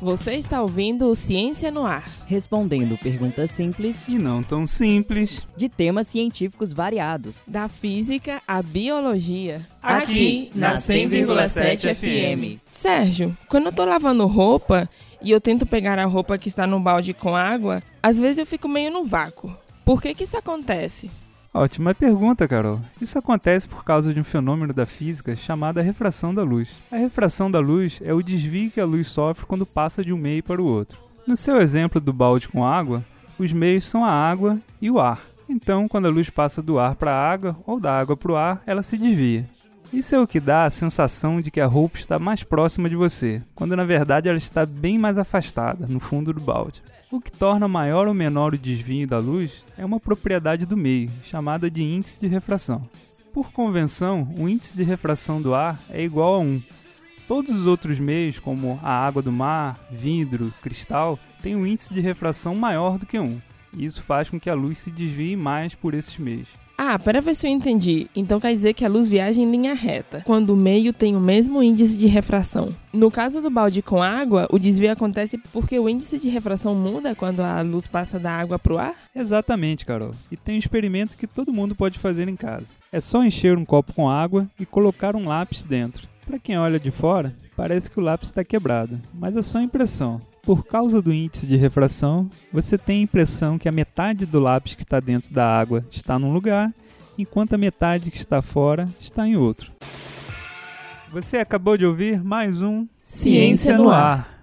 Você está ouvindo o Ciência no Ar. Respondendo perguntas simples E não tão simples. de temas científicos variados. Da física à biologia. Aqui, na 100,7 FM. Sérgio, quando eu tô lavando roupa e eu tento pegar a roupa que está no balde com água, às vezes eu fico meio no vácuo. Por que que isso acontece? Ótima pergunta, Carol. Isso acontece por causa de um fenômeno da física chamado refração da luz. A refração da luz é o desvio que a luz sofre quando passa de um meio para o outro. No seu exemplo do balde com água, os meios são a água e o ar. Então, quando a luz passa do ar para a água ou da água para o ar, ela se desvia. Isso é o que dá a sensação de que a roupa está mais próxima de você, quando na verdade ela está bem mais afastada, no fundo do balde. O que torna maior ou menor o desvio da luz é uma propriedade do meio, chamada de índice de refração. Por convenção, o índice de refração do ar é igual a 1. Todos os outros meios, como a água do mar, vidro, cristal, têm um índice de refração maior do que 1. E isso faz com que a luz se desvie mais por esses meios. Ah, para ver se eu entendi. Então quer dizer que a luz viaja em linha reta, quando o meio tem o mesmo índice de refração. No caso do balde com água, o desvio acontece porque o índice de refração muda quando a luz passa da água para o ar? Exatamente, Carol. E tem um experimento que todo mundo pode fazer em casa. É só encher um copo com água e colocar um lápis dentro. Para quem olha de fora, parece que o lápis está quebrado, mas é só impressão. Por causa do índice de refração, você tem a impressão que a metade do lápis que está dentro da água está num lugar, enquanto a metade que está fora está em outro. Você acabou de ouvir mais um Ciência no Ar.